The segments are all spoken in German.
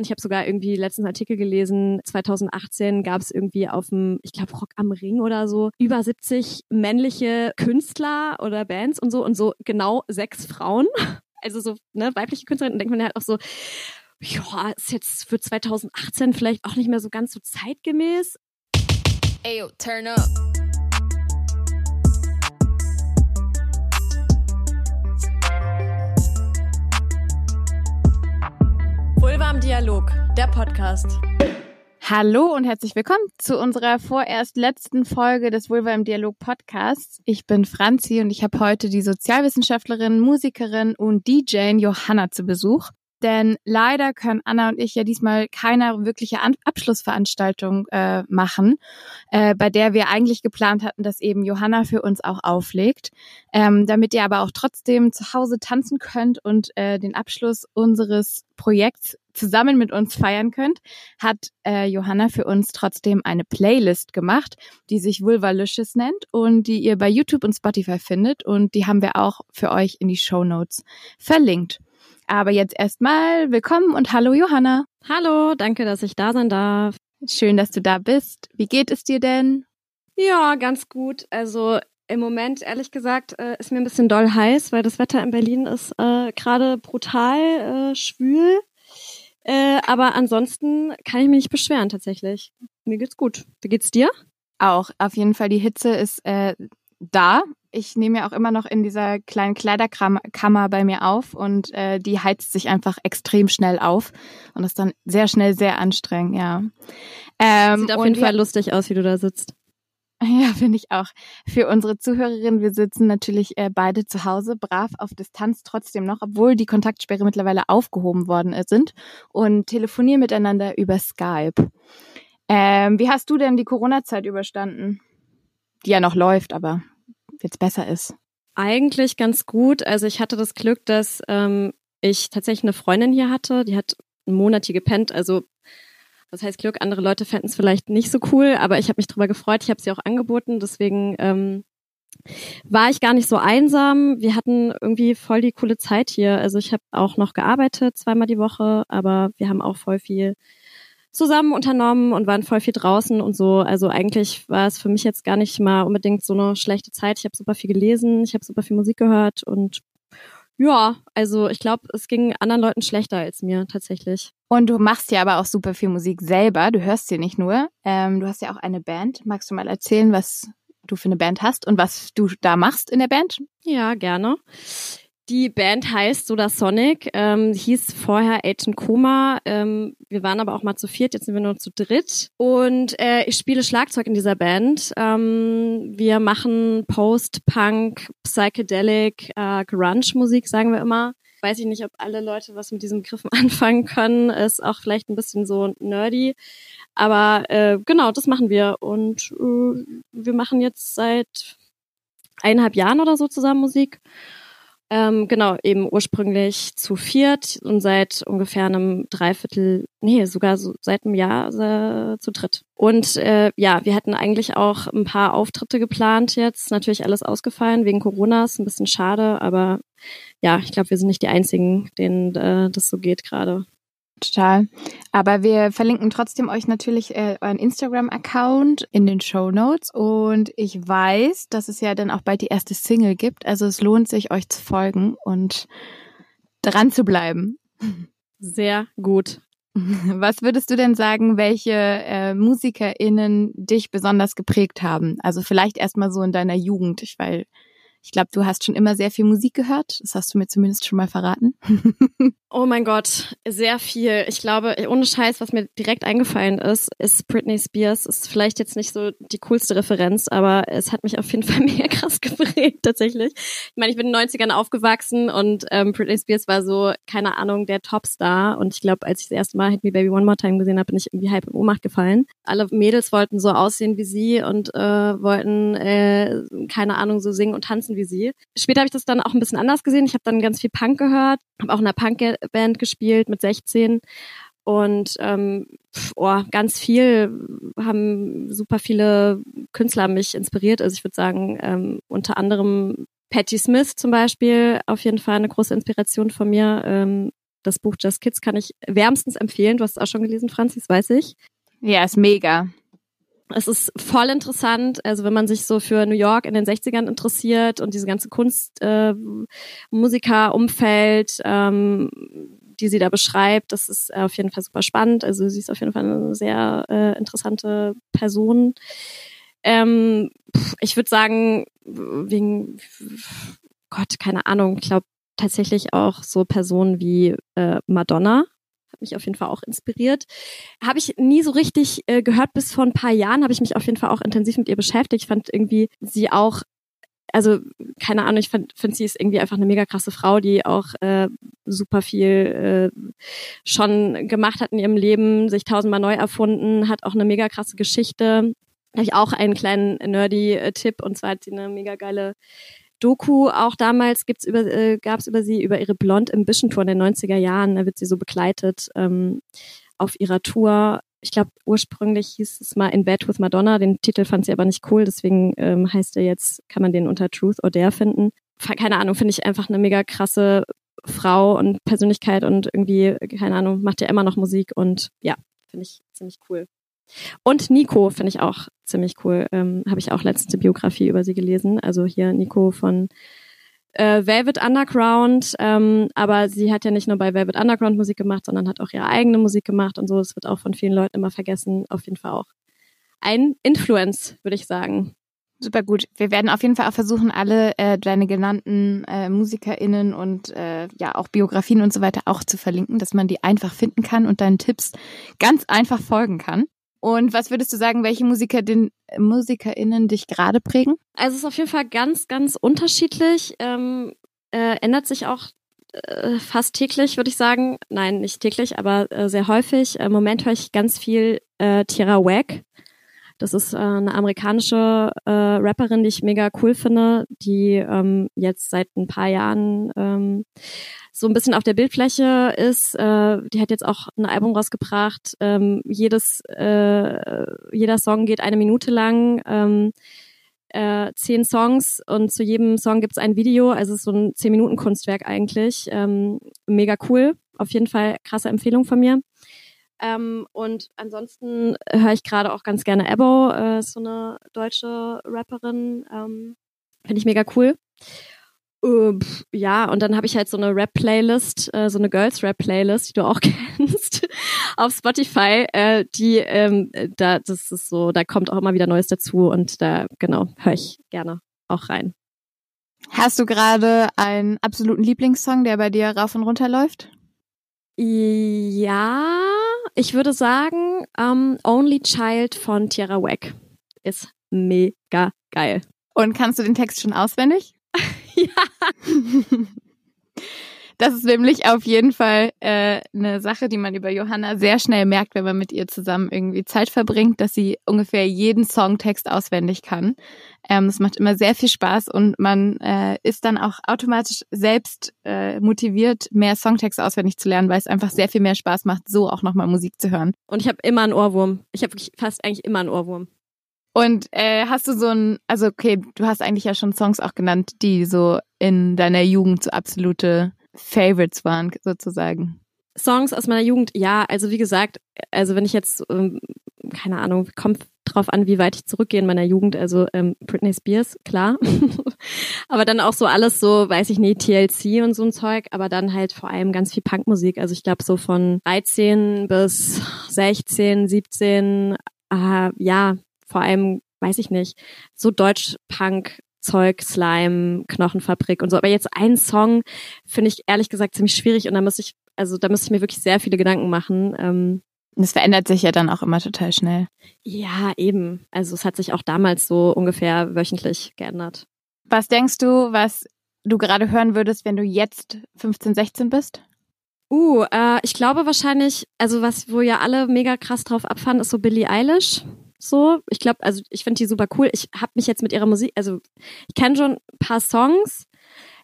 Ich habe sogar irgendwie letztens Artikel gelesen, 2018 gab es irgendwie auf dem, ich glaube, Rock am Ring oder so, über 70 männliche Künstler oder Bands und so und so genau sechs Frauen. Also so ne, weibliche Künstlerinnen. Und denkt man halt auch so, ja, ist jetzt für 2018 vielleicht auch nicht mehr so ganz so zeitgemäß. Ayo, turn up. Im Dialog, der Podcast. Hallo und herzlich willkommen zu unserer vorerst letzten Folge des Vulva im Dialog Podcasts. Ich bin Franzi und ich habe heute die Sozialwissenschaftlerin, Musikerin und DJ Johanna zu Besuch. Denn leider können Anna und ich ja diesmal keine wirkliche An Abschlussveranstaltung äh, machen, äh, bei der wir eigentlich geplant hatten, dass eben Johanna für uns auch auflegt. Ähm, damit ihr aber auch trotzdem zu Hause tanzen könnt und äh, den Abschluss unseres Projekts zusammen mit uns feiern könnt, hat äh, Johanna für uns trotzdem eine Playlist gemacht, die sich Vulvalicious nennt und die ihr bei YouTube und Spotify findet und die haben wir auch für euch in die Show Notes verlinkt. Aber jetzt erstmal willkommen und hallo Johanna. Hallo, danke, dass ich da sein darf. Schön, dass du da bist. Wie geht es dir denn? Ja, ganz gut. Also im Moment, ehrlich gesagt, äh, ist mir ein bisschen doll heiß, weil das Wetter in Berlin ist äh, gerade brutal äh, schwül. Äh, aber ansonsten kann ich mich nicht beschweren tatsächlich. Mir geht's gut. Wie geht's dir? Auch. Auf jeden Fall, die Hitze ist äh, da ich nehme ja auch immer noch in dieser kleinen Kleiderkammer bei mir auf und äh, die heizt sich einfach extrem schnell auf und ist dann sehr schnell sehr anstrengend, ja. Ähm, Sieht auf jeden Fall lustig aus, wie du da sitzt. Ja, finde ich auch. Für unsere Zuhörerinnen, wir sitzen natürlich äh, beide zu Hause, brav auf Distanz trotzdem noch, obwohl die Kontaktsperre mittlerweile aufgehoben worden sind und telefonieren miteinander über Skype. Ähm, wie hast du denn die Corona-Zeit überstanden? Die ja noch läuft, aber jetzt besser ist? Eigentlich ganz gut. Also ich hatte das Glück, dass ähm, ich tatsächlich eine Freundin hier hatte, die hat einen Monat hier gepennt. Also das heißt Glück, andere Leute fänden es vielleicht nicht so cool, aber ich habe mich darüber gefreut. Ich habe sie auch angeboten, deswegen ähm, war ich gar nicht so einsam. Wir hatten irgendwie voll die coole Zeit hier. Also ich habe auch noch gearbeitet, zweimal die Woche, aber wir haben auch voll viel zusammen unternommen und waren voll viel draußen und so. Also eigentlich war es für mich jetzt gar nicht mal unbedingt so eine schlechte Zeit. Ich habe super viel gelesen, ich habe super viel Musik gehört und ja, also ich glaube, es ging anderen Leuten schlechter als mir tatsächlich. Und du machst ja aber auch super viel Musik selber. Du hörst sie nicht nur. Ähm, du hast ja auch eine Band. Magst du mal erzählen, was du für eine Band hast und was du da machst in der Band? Ja, gerne. Die Band heißt Soda Sonic, ähm, hieß vorher Agent Koma. Ähm, wir waren aber auch mal zu viert, jetzt sind wir nur zu dritt. Und äh, ich spiele Schlagzeug in dieser Band. Ähm, wir machen Post-Punk, Psychedelic, äh, Grunge-Musik, sagen wir immer. Weiß ich nicht, ob alle Leute was mit diesen Begriffen anfangen können. Ist auch vielleicht ein bisschen so nerdy. Aber äh, genau, das machen wir. Und äh, wir machen jetzt seit eineinhalb Jahren oder so zusammen Musik. Ähm, genau, eben ursprünglich zu viert und seit ungefähr einem Dreiviertel, nee, sogar so seit einem Jahr äh, zu dritt. Und äh, ja, wir hatten eigentlich auch ein paar Auftritte geplant jetzt. Natürlich alles ausgefallen wegen Corona, ist ein bisschen schade, aber ja, ich glaube, wir sind nicht die Einzigen, denen äh, das so geht gerade. Total. Aber wir verlinken trotzdem euch natürlich äh, euren Instagram-Account in den Show Notes. Und ich weiß, dass es ja dann auch bald die erste Single gibt. Also es lohnt sich, euch zu folgen und dran zu bleiben. Sehr gut. Was würdest du denn sagen, welche äh, MusikerInnen dich besonders geprägt haben? Also vielleicht erstmal so in deiner Jugend, ich, weil ich glaube, du hast schon immer sehr viel Musik gehört. Das hast du mir zumindest schon mal verraten. oh mein Gott, sehr viel. Ich glaube, ohne Scheiß, was mir direkt eingefallen ist, ist Britney Spears. Ist vielleicht jetzt nicht so die coolste Referenz, aber es hat mich auf jeden Fall mega krass geprägt, tatsächlich. Ich meine, ich bin in den 90ern aufgewachsen und ähm, Britney Spears war so, keine Ahnung, der Topstar. Und ich glaube, als ich das erste Mal Hit Me Baby One More Time gesehen habe, bin ich irgendwie halb in Ohnmacht gefallen. Alle Mädels wollten so aussehen wie sie und äh, wollten, äh, keine Ahnung, so singen und tanzen tanzen wie sie. Später habe ich das dann auch ein bisschen anders gesehen. Ich habe dann ganz viel Punk gehört, habe auch in einer Punkband gespielt mit 16 und ähm, oh, ganz viel haben super viele Künstler mich inspiriert. Also ich würde sagen, ähm, unter anderem Patti Smith zum Beispiel, auf jeden Fall eine große Inspiration von mir. Ähm, das Buch Just Kids kann ich wärmstens empfehlen. Du hast es auch schon gelesen, Franzis, weiß ich. Ja, ist mega. Es ist voll interessant, also wenn man sich so für New York in den 60ern interessiert und diese ganze Kunst, äh, Musikerumfeld, ähm, die sie da beschreibt, das ist auf jeden Fall super spannend. Also sie ist auf jeden Fall eine sehr äh, interessante Person. Ähm, ich würde sagen, wegen Gott, keine Ahnung, ich glaube tatsächlich auch so Personen wie äh, Madonna hat mich auf jeden Fall auch inspiriert. Habe ich nie so richtig äh, gehört, bis vor ein paar Jahren habe ich mich auf jeden Fall auch intensiv mit ihr beschäftigt. Ich fand irgendwie sie auch, also keine Ahnung, ich finde, find, sie ist irgendwie einfach eine mega krasse Frau, die auch äh, super viel äh, schon gemacht hat in ihrem Leben, sich tausendmal neu erfunden, hat auch eine mega krasse Geschichte. Da habe ich auch einen kleinen nerdy Tipp und zwar hat sie eine mega geile Doku auch damals gibt's über, äh, gab es über sie, über ihre Blond Ambition Tour in den 90er Jahren. Da wird sie so begleitet ähm, auf ihrer Tour. Ich glaube, ursprünglich hieß es mal In Bed with Madonna. Den Titel fand sie aber nicht cool, deswegen ähm, heißt er jetzt, kann man den unter Truth or Dare finden. Keine Ahnung, finde ich einfach eine mega krasse Frau und Persönlichkeit und irgendwie, keine Ahnung, macht ja immer noch Musik und ja, finde ich ziemlich cool. Und Nico finde ich auch ziemlich cool. Ähm, Habe ich auch letzte Biografie über sie gelesen. Also hier Nico von äh, Velvet Underground. Ähm, aber sie hat ja nicht nur bei Velvet Underground Musik gemacht, sondern hat auch ihre eigene Musik gemacht und so. Das wird auch von vielen Leuten immer vergessen. Auf jeden Fall auch ein Influence, würde ich sagen. Super gut. Wir werden auf jeden Fall auch versuchen, alle äh, deine genannten äh, MusikerInnen und äh, ja auch Biografien und so weiter auch zu verlinken, dass man die einfach finden kann und deinen Tipps ganz einfach folgen kann. Und was würdest du sagen, welche Musiker den, MusikerInnen dich gerade prägen? Also es ist auf jeden Fall ganz, ganz unterschiedlich. Ähm, äh, ändert sich auch äh, fast täglich, würde ich sagen. Nein, nicht täglich, aber äh, sehr häufig. Im Moment höre ich ganz viel äh, Tierra Wack. Das ist äh, eine amerikanische äh, Rapperin, die ich mega cool finde, die ähm, jetzt seit ein paar Jahren ähm, so ein bisschen auf der Bildfläche ist. Äh, die hat jetzt auch ein Album rausgebracht. Ähm, jedes, äh, jeder Song geht eine Minute lang. Ähm, äh, zehn Songs und zu jedem Song gibt es ein Video. Also so ein zehn Minuten Kunstwerk eigentlich. Ähm, mega cool. Auf jeden Fall krasse Empfehlung von mir. Ähm, und ansonsten höre ich gerade auch ganz gerne Ebo, äh, so eine deutsche Rapperin. Ähm, Finde ich mega cool. Uh, ja, und dann habe ich halt so eine Rap-Playlist, äh, so eine Girls-Rap-Playlist, die du auch kennst, auf Spotify. Äh, die, ähm, da, das ist so, da kommt auch immer wieder Neues dazu und da, genau, höre ich gerne auch rein. Hast du gerade einen absoluten Lieblingssong, der bei dir rauf und runter läuft? Ja, ich würde sagen, um, Only Child von Tierra Wack ist mega geil. Und kannst du den Text schon auswendig? ja. Das ist nämlich auf jeden Fall äh, eine Sache, die man über Johanna sehr schnell merkt, wenn man mit ihr zusammen irgendwie Zeit verbringt, dass sie ungefähr jeden Songtext auswendig kann. Ähm, das macht immer sehr viel Spaß und man äh, ist dann auch automatisch selbst äh, motiviert, mehr Songtext auswendig zu lernen, weil es einfach sehr viel mehr Spaß macht, so auch nochmal Musik zu hören. Und ich habe immer einen Ohrwurm. Ich habe fast eigentlich immer einen Ohrwurm. Und äh, hast du so ein, also okay, du hast eigentlich ja schon Songs auch genannt, die so in deiner Jugend so absolute Favorites waren, sozusagen. Songs aus meiner Jugend, ja, also wie gesagt, also wenn ich jetzt, ähm, keine Ahnung, kommt drauf an, wie weit ich zurückgehe in meiner Jugend, also ähm, Britney Spears, klar. aber dann auch so alles so, weiß ich nicht, TLC und so ein Zeug, aber dann halt vor allem ganz viel Punkmusik. Also ich glaube so von 13 bis 16, 17, äh, ja, vor allem, weiß ich nicht, so Deutsch-Punk, Zeug, Slime, Knochenfabrik und so. Aber jetzt ein Song finde ich ehrlich gesagt ziemlich schwierig und da muss ich, also da muss ich mir wirklich sehr viele Gedanken machen. Ähm, das verändert sich ja dann auch immer total schnell. Ja, eben. Also es hat sich auch damals so ungefähr wöchentlich geändert. Was denkst du, was du gerade hören würdest, wenn du jetzt 15, 16 bist? Uh, äh, ich glaube wahrscheinlich, also was, wo ja alle mega krass drauf abfahren, ist so Billie Eilish. So, ich glaube, also ich finde die super cool. Ich habe mich jetzt mit ihrer Musik, also ich kenne schon ein paar Songs.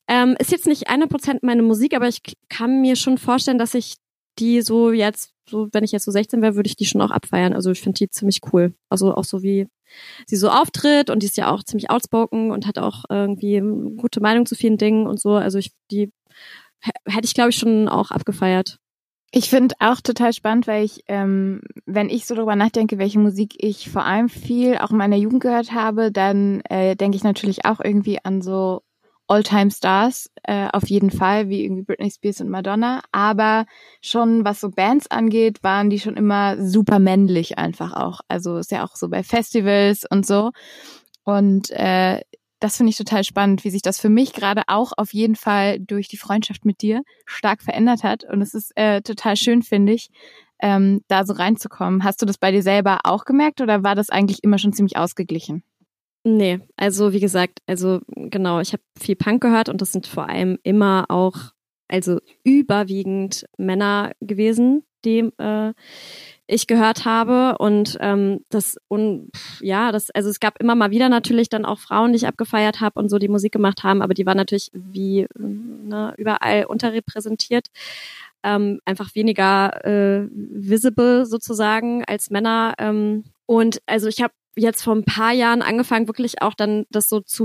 Ähm, ist jetzt nicht 100% meine Musik, aber ich kann mir schon vorstellen, dass ich die so jetzt, so wenn ich jetzt so 16 wäre, würde ich die schon auch abfeiern. Also ich finde die ziemlich cool. Also auch so wie sie so auftritt und die ist ja auch ziemlich outspoken und hat auch irgendwie gute Meinung zu vielen Dingen und so. Also ich die hätte ich, glaube ich, schon auch abgefeiert. Ich finde auch total spannend, weil ich, ähm, wenn ich so darüber nachdenke, welche Musik ich vor allem viel auch in meiner Jugend gehört habe, dann äh, denke ich natürlich auch irgendwie an so All-Time-Stars, äh, auf jeden Fall, wie irgendwie Britney Spears und Madonna. Aber schon, was so Bands angeht, waren die schon immer super männlich einfach auch. Also ist ja auch so bei Festivals und so. Und äh, das finde ich total spannend, wie sich das für mich gerade auch auf jeden Fall durch die Freundschaft mit dir stark verändert hat. Und es ist äh, total schön, finde ich, ähm, da so reinzukommen. Hast du das bei dir selber auch gemerkt oder war das eigentlich immer schon ziemlich ausgeglichen? Nee, also wie gesagt, also genau, ich habe viel Punk gehört und das sind vor allem immer auch, also überwiegend Männer gewesen, die äh, ich gehört habe und ähm, das und ja, das also es gab immer mal wieder natürlich dann auch Frauen, die ich abgefeiert habe und so die Musik gemacht haben, aber die waren natürlich wie ne, überall unterrepräsentiert, ähm, einfach weniger äh, visible sozusagen als Männer ähm, und also ich habe jetzt vor ein paar Jahren angefangen, wirklich auch dann das so zu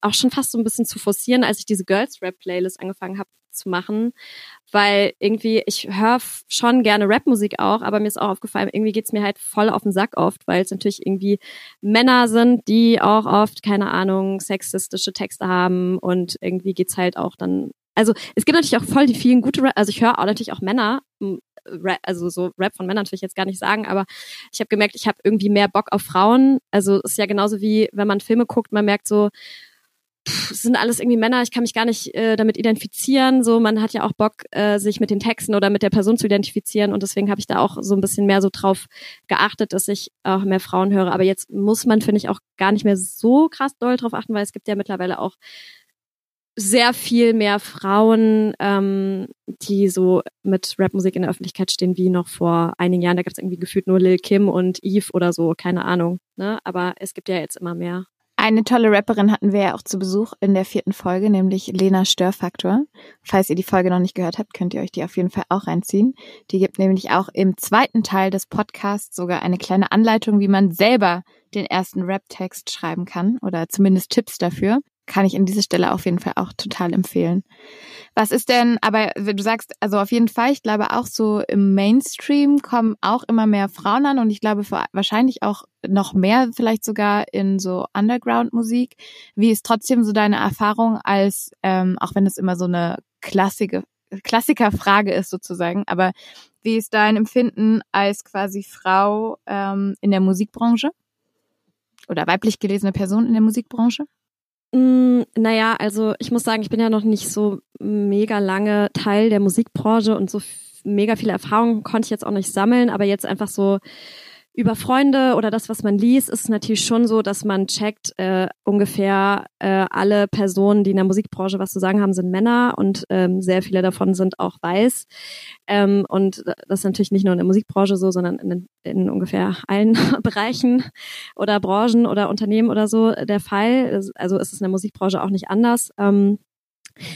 auch schon fast so ein bisschen zu forcieren, als ich diese Girls Rap Playlist angefangen habe zu machen, weil irgendwie ich höre schon gerne Rapmusik auch, aber mir ist auch aufgefallen, irgendwie geht's mir halt voll auf den Sack oft, weil es natürlich irgendwie Männer sind, die auch oft keine Ahnung sexistische Texte haben und irgendwie geht's halt auch dann also es gibt natürlich auch voll die vielen gute Rap, also ich höre auch natürlich auch Männer, Rap, also so Rap von Männern natürlich jetzt gar nicht sagen, aber ich habe gemerkt, ich habe irgendwie mehr Bock auf Frauen. Also es ist ja genauso wie wenn man Filme guckt, man merkt so, es sind alles irgendwie Männer, ich kann mich gar nicht äh, damit identifizieren. So, man hat ja auch Bock, äh, sich mit den Texten oder mit der Person zu identifizieren und deswegen habe ich da auch so ein bisschen mehr so drauf geachtet, dass ich auch mehr Frauen höre. Aber jetzt muss man, finde ich, auch gar nicht mehr so krass doll drauf achten, weil es gibt ja mittlerweile auch sehr viel mehr Frauen, ähm, die so mit Rapmusik in der Öffentlichkeit stehen, wie noch vor einigen Jahren. Da gab es irgendwie gefühlt nur Lil Kim und Eve oder so, keine Ahnung. Ne? Aber es gibt ja jetzt immer mehr. Eine tolle Rapperin hatten wir ja auch zu Besuch in der vierten Folge, nämlich Lena Störfaktor. Falls ihr die Folge noch nicht gehört habt, könnt ihr euch die auf jeden Fall auch reinziehen. Die gibt nämlich auch im zweiten Teil des Podcasts sogar eine kleine Anleitung, wie man selber den ersten Rap-Text schreiben kann oder zumindest Tipps dafür kann ich an dieser Stelle auf jeden Fall auch total empfehlen. Was ist denn, aber du sagst, also auf jeden Fall, ich glaube auch so im Mainstream kommen auch immer mehr Frauen an und ich glaube wahrscheinlich auch noch mehr vielleicht sogar in so Underground-Musik. Wie ist trotzdem so deine Erfahrung als, ähm, auch wenn es immer so eine klassische Klassikerfrage ist sozusagen, aber wie ist dein Empfinden als quasi Frau ähm, in der Musikbranche? Oder weiblich gelesene Person in der Musikbranche? Mm, naja, also ich muss sagen, ich bin ja noch nicht so mega lange Teil der Musikbranche und so mega viele Erfahrungen konnte ich jetzt auch nicht sammeln, aber jetzt einfach so über Freunde oder das, was man liest, ist es natürlich schon so, dass man checkt, äh, ungefähr äh, alle Personen, die in der Musikbranche was zu sagen haben, sind Männer und ähm, sehr viele davon sind auch weiß. Ähm, und das ist natürlich nicht nur in der Musikbranche so, sondern in, in ungefähr allen Bereichen oder Branchen oder Unternehmen oder so der Fall. Also ist es in der Musikbranche auch nicht anders. Ähm,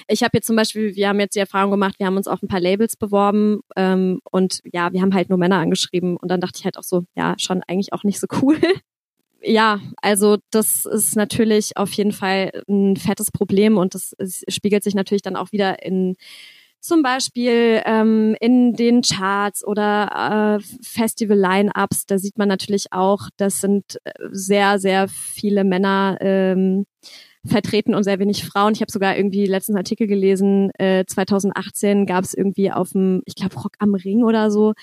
ich habe jetzt zum Beispiel, wir haben jetzt die Erfahrung gemacht, wir haben uns auf ein paar Labels beworben ähm, und ja, wir haben halt nur Männer angeschrieben und dann dachte ich halt auch so, ja, schon eigentlich auch nicht so cool. ja, also das ist natürlich auf jeden Fall ein fettes Problem und das spiegelt sich natürlich dann auch wieder in zum Beispiel ähm, in den Charts oder äh, Festival-Line-Ups, da sieht man natürlich auch, das sind äh, sehr, sehr viele Männer ähm, vertreten und sehr wenig Frauen. Ich habe sogar irgendwie letzten Artikel gelesen, äh, 2018 gab es irgendwie auf dem, ich glaube, Rock am Ring oder so,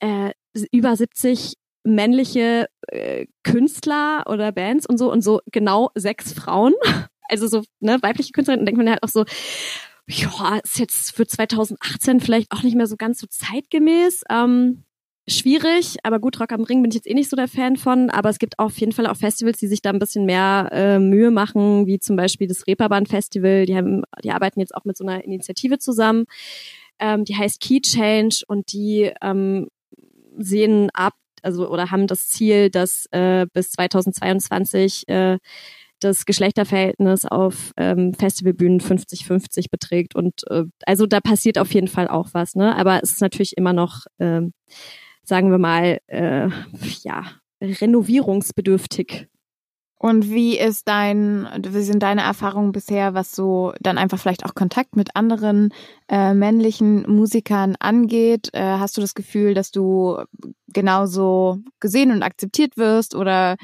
äh, über 70 männliche äh, Künstler oder Bands und so und so genau sechs Frauen. Also so ne, weibliche Künstlerinnen, denkt man halt auch so, ja, ist jetzt für 2018 vielleicht auch nicht mehr so ganz so zeitgemäß. Ähm, schwierig, aber gut, Rock am Ring bin ich jetzt eh nicht so der Fan von, aber es gibt auf jeden Fall auch Festivals, die sich da ein bisschen mehr äh, Mühe machen, wie zum Beispiel das Reeperbahn Festival, die haben, die arbeiten jetzt auch mit so einer Initiative zusammen, ähm, die heißt Key Change und die ähm, sehen ab, also oder haben das Ziel, dass äh, bis 2022 äh, das Geschlechterverhältnis auf ähm, Festivalbühnen 50-50 beträgt. Und äh, also da passiert auf jeden Fall auch was, ne? Aber es ist natürlich immer noch ähm, sagen wir mal, äh, ja, renovierungsbedürftig. Und wie ist dein, wie sind deine Erfahrungen bisher, was so dann einfach vielleicht auch Kontakt mit anderen äh, männlichen Musikern angeht? Äh, hast du das Gefühl, dass du genauso gesehen und akzeptiert wirst oder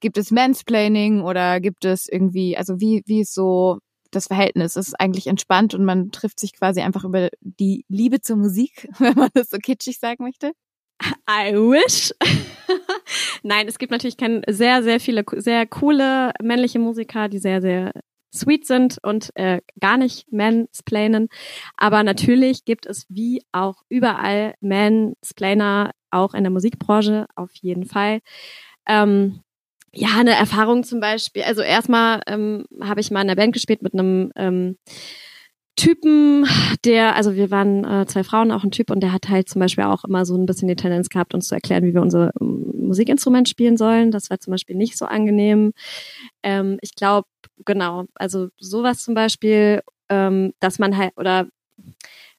gibt es Mansplaining oder gibt es irgendwie, also wie, wie ist so das Verhältnis? Ist eigentlich entspannt und man trifft sich quasi einfach über die Liebe zur Musik, wenn man das so kitschig sagen möchte? I wish. Nein, es gibt natürlich kein, sehr, sehr viele sehr coole männliche Musiker, die sehr, sehr sweet sind und äh, gar nicht mansplainen. Aber natürlich gibt es wie auch überall Mansplainer, auch in der Musikbranche auf jeden Fall. Ähm, ja, eine Erfahrung zum Beispiel. Also erstmal ähm, habe ich mal in der Band gespielt mit einem ähm, Typen, der, also wir waren äh, zwei Frauen, auch ein Typ, und der hat halt zum Beispiel auch immer so ein bisschen die Tendenz gehabt, uns zu erklären, wie wir unser ähm, Musikinstrument spielen sollen. Das war zum Beispiel nicht so angenehm. Ähm, ich glaube, genau, also sowas zum Beispiel, ähm, dass man halt, oder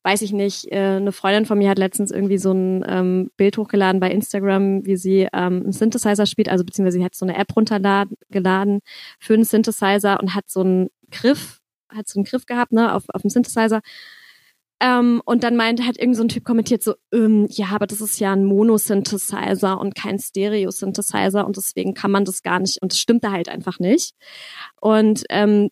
weiß ich nicht, äh, eine Freundin von mir hat letztens irgendwie so ein ähm, Bild hochgeladen bei Instagram, wie sie ähm, einen Synthesizer spielt, also beziehungsweise sie hat so eine App runtergeladen für einen Synthesizer und hat so einen Griff hat so einen Griff gehabt, ne, auf, auf dem Synthesizer. Ähm, und dann meinte, hat irgend so ein Typ kommentiert so, ähm, ja, aber das ist ja ein Mono-Synthesizer und kein Stereo-Synthesizer und deswegen kann man das gar nicht und das stimmt da halt einfach nicht. Und ähm,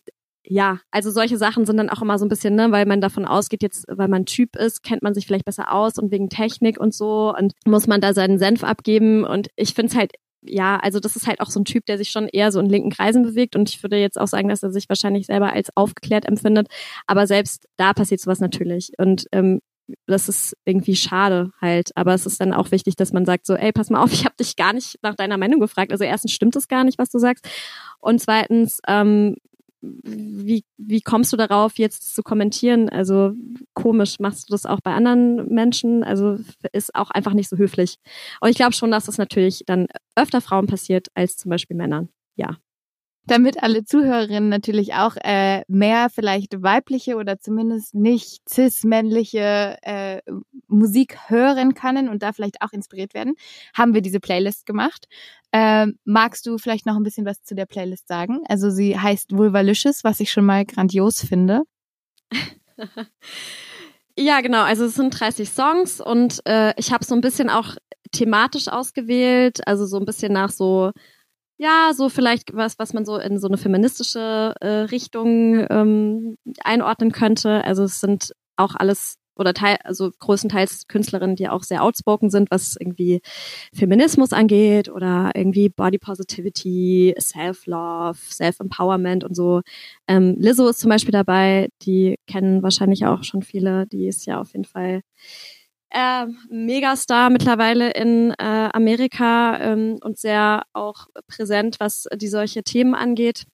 ja, also solche Sachen sind dann auch immer so ein bisschen, ne, weil man davon ausgeht, jetzt, weil man Typ ist, kennt man sich vielleicht besser aus und wegen Technik und so und muss man da seinen Senf abgeben. Und ich finde es halt ja, also das ist halt auch so ein Typ, der sich schon eher so in linken Kreisen bewegt und ich würde jetzt auch sagen, dass er sich wahrscheinlich selber als aufgeklärt empfindet, aber selbst da passiert sowas natürlich. Und ähm, das ist irgendwie schade halt, aber es ist dann auch wichtig, dass man sagt so, ey, pass mal auf, ich habe dich gar nicht nach deiner Meinung gefragt. Also erstens stimmt es gar nicht, was du sagst. Und zweitens ähm, wie, wie kommst du darauf, jetzt zu kommentieren? Also komisch, machst du das auch bei anderen Menschen? Also ist auch einfach nicht so höflich. Und ich glaube schon, dass das natürlich dann öfter Frauen passiert als zum Beispiel Männern. Ja damit alle Zuhörerinnen natürlich auch äh, mehr vielleicht weibliche oder zumindest nicht cis-männliche äh, Musik hören können und da vielleicht auch inspiriert werden, haben wir diese Playlist gemacht. Äh, magst du vielleicht noch ein bisschen was zu der Playlist sagen? Also sie heißt Vulvalicious, was ich schon mal grandios finde. ja, genau. Also es sind 30 Songs und äh, ich habe so ein bisschen auch thematisch ausgewählt, also so ein bisschen nach so ja, so vielleicht was, was man so in so eine feministische äh, Richtung ähm, einordnen könnte. Also es sind auch alles oder teil, also größtenteils Künstlerinnen, die auch sehr outspoken sind, was irgendwie Feminismus angeht oder irgendwie Body Positivity, Self-Love, Self-Empowerment und so. Ähm, Lizzo ist zum Beispiel dabei, die kennen wahrscheinlich auch schon viele, die ist ja auf jeden Fall äh, Megastar mittlerweile in äh, Amerika ähm, und sehr auch präsent, was die solche Themen angeht.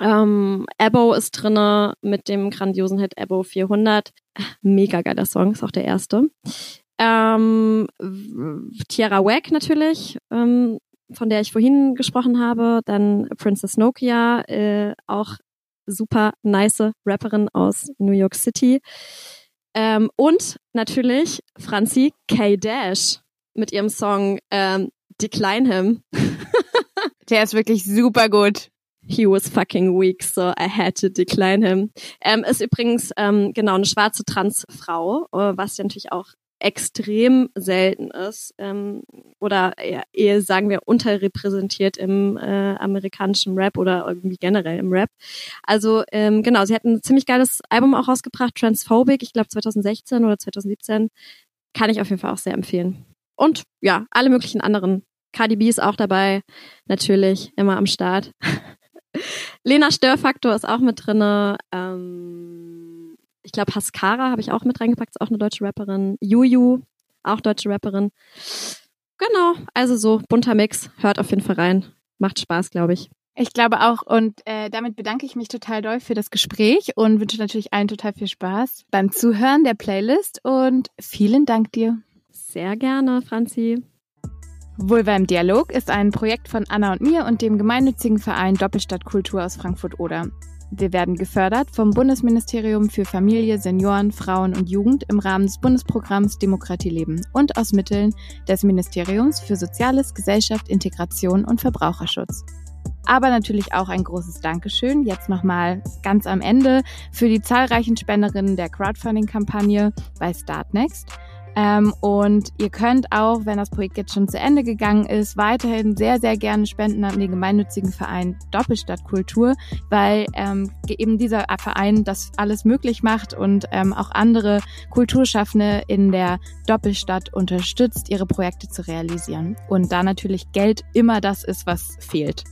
Ähm, Abo ist drinne mit dem grandiosen Hit Abo 400. Mega geiler Song, ist auch der erste. Ähm, Tierra Wack natürlich, ähm, von der ich vorhin gesprochen habe. Dann Princess Nokia, äh, auch super nice Rapperin aus New York City. Ähm, und natürlich Franzi K. Dash mit ihrem Song ähm, Decline Him. Der ist wirklich super gut. He was fucking weak, so I had to decline him. Ähm, ist übrigens ähm, genau eine schwarze Transfrau, äh, was ja natürlich auch extrem selten ist ähm, oder eher, sagen wir unterrepräsentiert im äh, amerikanischen Rap oder irgendwie generell im Rap. Also ähm, genau, sie hat ein ziemlich geiles Album auch rausgebracht, Transphobic, ich glaube 2016 oder 2017. Kann ich auf jeden Fall auch sehr empfehlen. Und ja, alle möglichen anderen. Cardi B ist auch dabei, natürlich, immer am Start. Lena Störfaktor ist auch mit drinne. Ähm, ich glaube, Haskara habe ich auch mit reingepackt, ist auch eine deutsche Rapperin. Juju, auch deutsche Rapperin. Genau, also so bunter Mix. Hört auf jeden Fall rein. Macht Spaß, glaube ich. Ich glaube auch und äh, damit bedanke ich mich total doll für das Gespräch und wünsche natürlich allen total viel Spaß beim Zuhören der Playlist und vielen Dank dir. Sehr gerne, Franzi. Vulva im Dialog ist ein Projekt von Anna und mir und dem gemeinnützigen Verein Doppelstadtkultur aus Frankfurt-Oder. Wir werden gefördert vom Bundesministerium für Familie, Senioren, Frauen und Jugend im Rahmen des Bundesprogramms Demokratie leben und aus Mitteln des Ministeriums für Soziales, Gesellschaft, Integration und Verbraucherschutz. Aber natürlich auch ein großes Dankeschön jetzt nochmal ganz am Ende für die zahlreichen Spenderinnen der Crowdfunding-Kampagne bei Startnext. Ähm, und ihr könnt auch, wenn das Projekt jetzt schon zu Ende gegangen ist, weiterhin sehr, sehr gerne spenden an den gemeinnützigen Verein Doppelstadtkultur, weil ähm, eben dieser Verein das alles möglich macht und ähm, auch andere Kulturschaffende in der Doppelstadt unterstützt, ihre Projekte zu realisieren. Und da natürlich Geld immer das ist, was fehlt.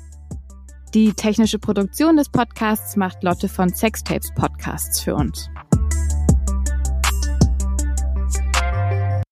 Die technische Produktion des Podcasts macht Lotte von Sextapes Podcasts für uns.